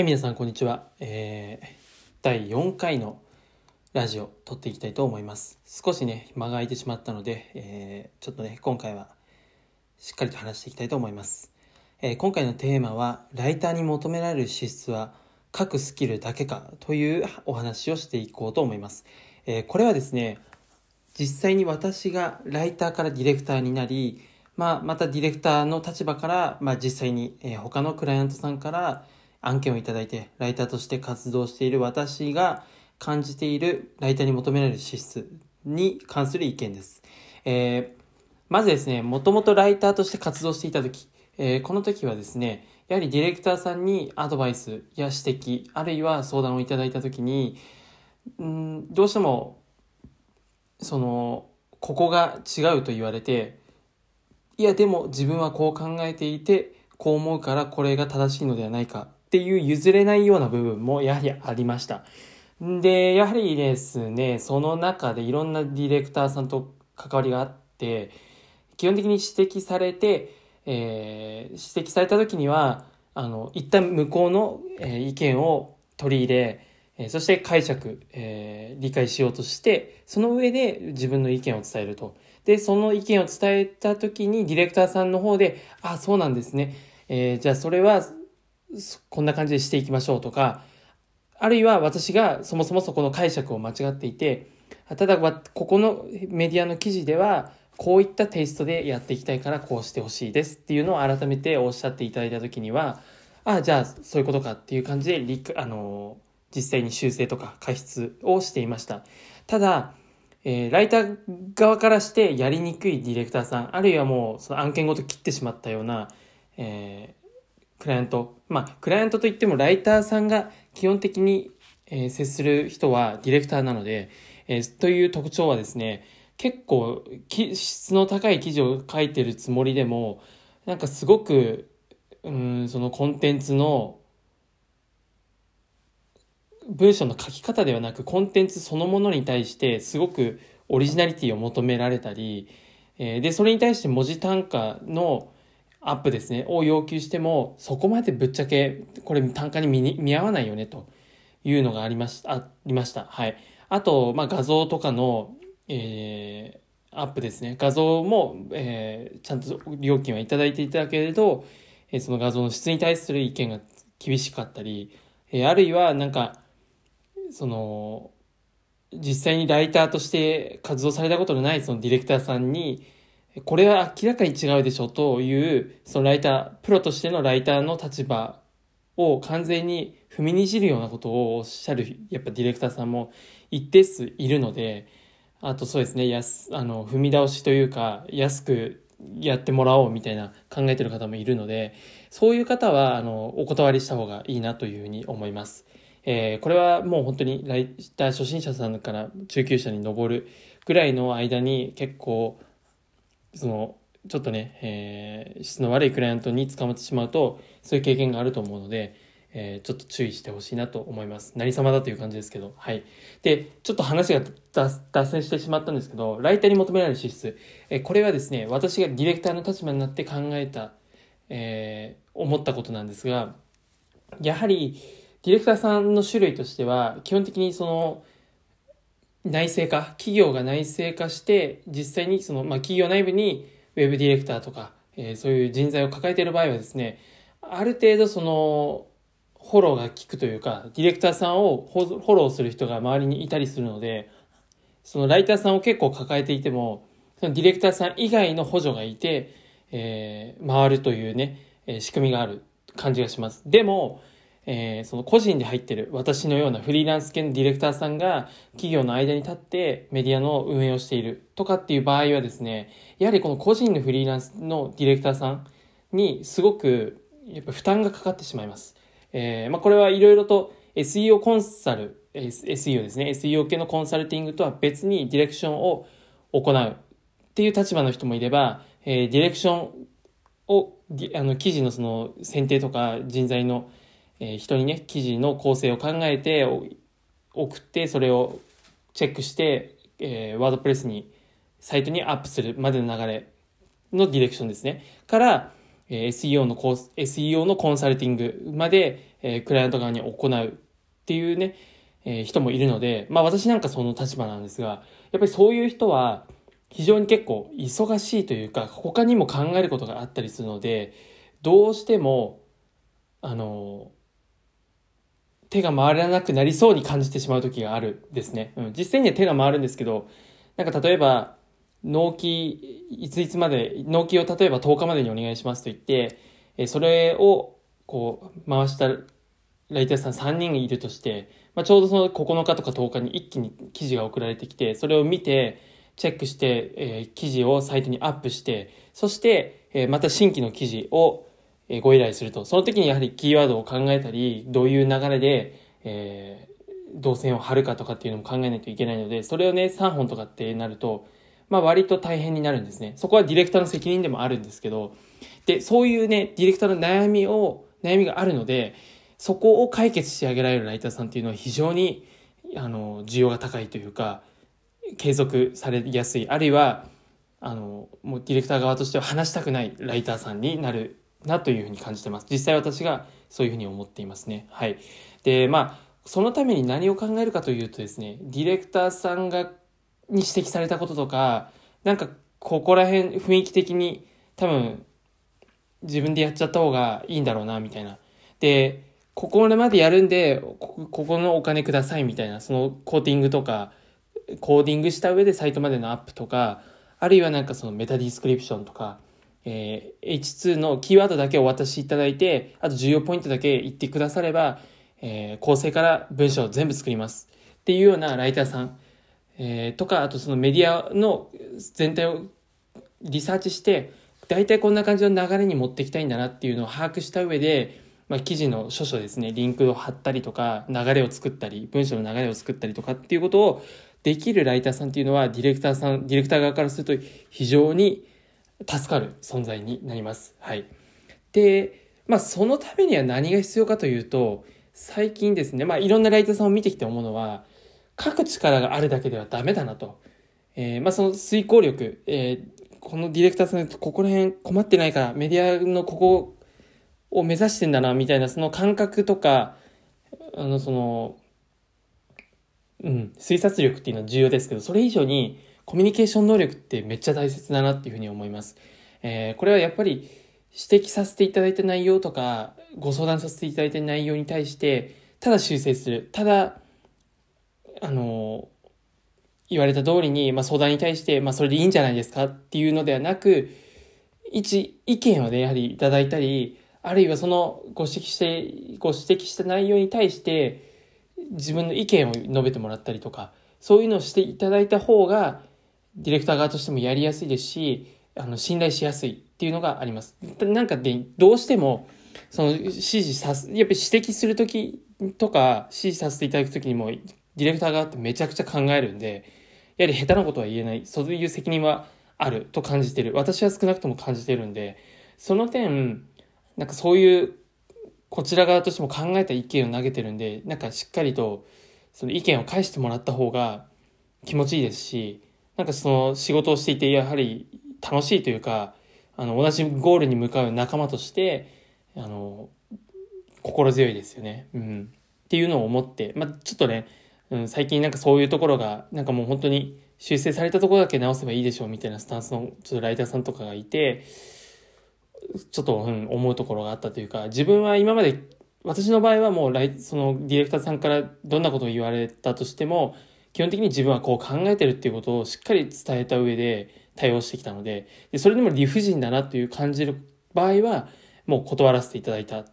はい、皆さん、こんにちは。えー、第4回のラジオ撮っていきたいと思います。少しね、間が空いてしまったので、えー、ちょっとね、今回はしっかりと話していきたいと思います。えー、今回のテーマは、ライターに求められる資質は書くスキルだけかというお話をしていこうと思います。えこれはですね、実際に私がライターからディレクターになり、まあ、またディレクターの立場から、まあ、実際に、え他のクライアントさんから、案件をいただいて、ライターとして活動している私が感じているライターに求められる資質に関する意見です。えー、まずですね、もともとライターとして活動していた時、えー、この時はですね、やはりディレクターさんにアドバイスや指摘、あるいは相談をいただいた時に、んどうしても、その、ここが違うと言われて、いやでも自分はこう考えていて、こう思うからこれが正しいのではないかっていう譲れないような部分もやはりありました。で、やはりですね、その中でいろんなディレクターさんと関わりがあって、基本的に指摘されて、えー、指摘された時には、あの、一旦向こうの、えー、意見を取り入れ、えー、そして解釈、えー、理解しようとして、その上で自分の意見を伝えると。で、その意見を伝えた時にディレクターさんの方で、あ、そうなんですね。えー、じゃあそれはこんな感じでしていきましょうとか、あるいは私がそもそもそこの解釈を間違っていて、ただ、ここのメディアの記事では、こういったテイストでやっていきたいからこうしてほしいですっていうのを改めておっしゃっていただいた時には、ああ、じゃあそういうことかっていう感じで、あの、実際に修正とか過失をしていました。ただ、えー、ライター側からしてやりにくいディレクターさん、あるいはもうその案件ごと切ってしまったような、えクライアント、まあ、クライアントといってもライターさんが基本的に、えー、接する人はディレクターなので、えー、という特徴はですね、結構質の高い記事を書いてるつもりでも、なんかすごく、うん、そのコンテンツの文章の書き方ではなくコンテンツそのものに対してすごくオリジナリティを求められたり、えー、で、それに対して文字単価のアップですね、を要求しても、そこまでぶっちゃけ、これ単価に見合わないよね、というのがありました、ありました。はい。あと、まあ、画像とかの、えー、アップですね。画像も、えー、ちゃんと料金はいただいていただけれど、えー、その画像の質に対する意見が厳しかったり、えー、あるいは、なんか、その、実際にライターとして活動されたことのないそのディレクターさんに、これは明らかに違うでしょという、そのライター、プロとしてのライターの立場を完全に踏みにじるようなことをおっしゃる、やっぱディレクターさんも一定数いるので、あとそうですね、やす、あの、踏み倒しというか、安くやってもらおうみたいな考えてる方もいるので、そういう方は、あの、お断りした方がいいなというふうに思います。えー、これはもう本当にライター初心者さんから中級者に上るぐらいの間に結構、そのちょっとね、えー、質の悪いクライアントに捕まってしまうとそういう経験があると思うので、えー、ちょっと注意してほしいなと思います。何様だという感じですけど。はい。でちょっと話が脱線してしまったんですけどライターに求められる資質、えー、これはですね私がディレクターの立場になって考えた、えー、思ったことなんですがやはりディレクターさんの種類としては基本的にその内製化、企業が内製化して、実際にその、まあ、企業内部にウェブディレクターとか、えー、そういう人材を抱えている場合はですね、ある程度その、フォローが効くというか、ディレクターさんをフォローする人が周りにいたりするので、そのライターさんを結構抱えていても、そのディレクターさん以外の補助がいて、えー、回るというね、えー、仕組みがある感じがします。でも、えー、その個人で入ってる私のようなフリーランス系のディレクターさんが企業の間に立ってメディアの運営をしているとかっていう場合はですね、やはりこの個人のフリーランスのディレクターさんにすごくやっぱ負担がかかってしまいます。えー、まあ、これはいろいろと SEO コンサル、SEO ですね、SEO 系のコンサルティングとは別にディレクションを行うっていう立場の人もいれば、えー、ディレクションを、あの、記事のその選定とか人材のえー、人にね、記事の構成を考えて送って、それをチェックして、えー、ワードプレスに、サイトにアップするまでの流れのディレクションですね。から、えー、SEO のコース、SEO のコンサルティングまで、えー、クライアント側に行うっていうね、えー、人もいるので、まあ私なんかその立場なんですが、やっぱりそういう人は非常に結構忙しいというか、他にも考えることがあったりするので、どうしても、あの、手が回らなくなりそうに感じてしまう時があるですね。うん、実際には手が回るんですけど、なんか例えば、納期、いついつまで、納期を例えば10日までにお願いしますと言って、えそれをこう回したライターさん3人いるとして、まあ、ちょうどその9日とか10日に一気に記事が送られてきて、それを見て、チェックして、えー、記事をサイトにアップして、そして、えー、また新規の記事を、ご依頼すると。その時にやはりキーワードを考えたり、どういう流れで、えー、動線を張るかとかっていうのも考えないといけないので、それをね、3本とかってなると、まあ割と大変になるんですね。そこはディレクターの責任でもあるんですけど、で、そういうね、ディレクターの悩みを、悩みがあるので、そこを解決してあげられるライターさんっていうのは非常に、あの、需要が高いというか、継続されやすい、あるいは、あの、もうディレクター側としては話したくないライターさんになるなというふうに感じてます。実際私がそういうふうに思っていますね。はい。で、まあ、そのために何を考えるかというとですね、ディレクターさんがに指摘されたこととか、なんかここら辺雰囲気的に多分自分でやっちゃった方がいいんだろうな、みたいな。で、ここまでやるんで、ここのお金くださいみたいな、そのコーティングとか、コーディングした上でサイトまでのアップとか、あるいはなんかその meta description とか、えー、H2 のキーワードだけお渡しいただいて、あと重要ポイントだけ言ってくだされば、えー、構成から文章を全部作ります。っていうようなライターさん、えー、とか、あとそのメディアの全体をリサーチして、大体こんな感じの流れに持っていきたいんだなっていうのを把握した上で、まあ、記事の書書ですね、リンクを貼ったりとか、流れを作ったり、文章の流れを作ったりとかっていうことをできるライターさんっていうのは、ディレクターさん、ディレクター側からすると非常に助かる存在になります。はい。で、まあ、そのためには何が必要かというと、最近ですね、まあ、いろんなライターさんを見てきて思うのは、書く力があるだけではダメだなと。えー、まあ、その遂行力、えー、このディレクターさん、ここら辺困ってないから、メディアのここを目指してんだな、みたいな、その感覚とか、あの、その、うん、推察力っていうのは重要ですけど、それ以上にコミュニケーション能力ってめっちゃ大切だなっていうふうに思います。えー、これはやっぱり指摘させていただいた内容とか、ご相談させていただいた内容に対して、ただ修正する。ただ、あの、言われた通りに、まあ、相談に対して、まあ、それでいいんじゃないですかっていうのではなく、一、意見をね、やはりいただいたり、あるいはそのご指摘して、ご指摘した内容に対して、自分の意見を述べてもらったりとか、そういうのをしていただいた方が、ディレクター側としてもやりやすいですし、あの、信頼しやすいっていうのがあります。なんかで、どうしても、その、指示さす、やっぱり指摘するときとか、指示させていただくときにも、ディレクター側ってめちゃくちゃ考えるんで、やはり下手なことは言えない、そういう責任はあると感じてる。私は少なくとも感じてるんで、その点、なんかそういう、こちら側としても考えた意見を投げてるんで、なんかしっかりと、その意見を返してもらった方が気持ちいいですし、なんかその仕事をしていて、やはり楽しいというか、あの、同じゴールに向かう仲間として、あの、心強いですよね。うん。っていうのを思って、まあ、ちょっとね、うん、最近なんかそういうところが、なんかもう本当に修正されたところだけ直せばいいでしょうみたいなスタンスのちょっとライターさんとかがいて、ちょっと、うん、思うところがあったというか、自分は今まで、私の場合はもうライ、そのディレクターさんからどんなことを言われたとしても、基本的に自分はこう考えてるっていうことをしっかり伝えた上で対応してきたので、でそれでも理不尽だなという感じる場合は、もう断らせていただいた。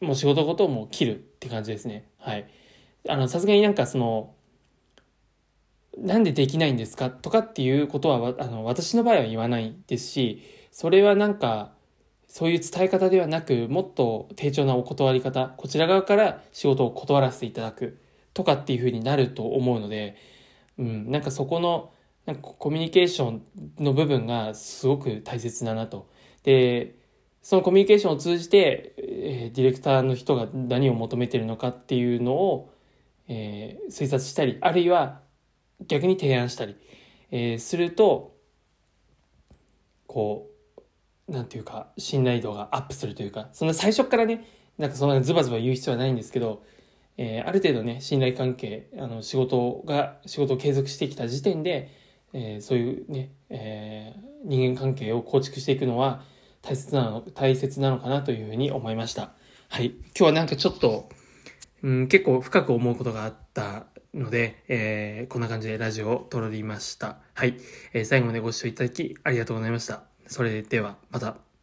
もう仕事ごともう切るって感じですね。はい。あの、さすがになんかその、なんでできないんですかとかっていうことは、あの、私の場合は言わないですし、それはなんか、そういう伝え方ではなく、もっと丁重なお断り方、こちら側から仕事を断らせていただくとかっていうふうになると思うので、うん、なんかそこの、なんかコミュニケーションの部分がすごく大切だなと。で、そのコミュニケーションを通じて、えー、ディレクターの人が何を求めてるのかっていうのを、えー、推察したり、あるいは逆に提案したり、えー、すると、こう、なんていうか、信頼度がアップするというか、そんな最初からね、なんかそんなズバズバ言う必要はないんですけど、えー、ある程度ね、信頼関係、あの、仕事が、仕事を継続してきた時点で、えー、そういうね、えー、人間関係を構築していくのは大切なの、大切なのかなというふうに思いました。はい。今日はなんかちょっと、うん、結構深く思うことがあったので、えー、こんな感じでラジオを撮りました。はい。えー、最後までご視聴いただきありがとうございました。それでは、また。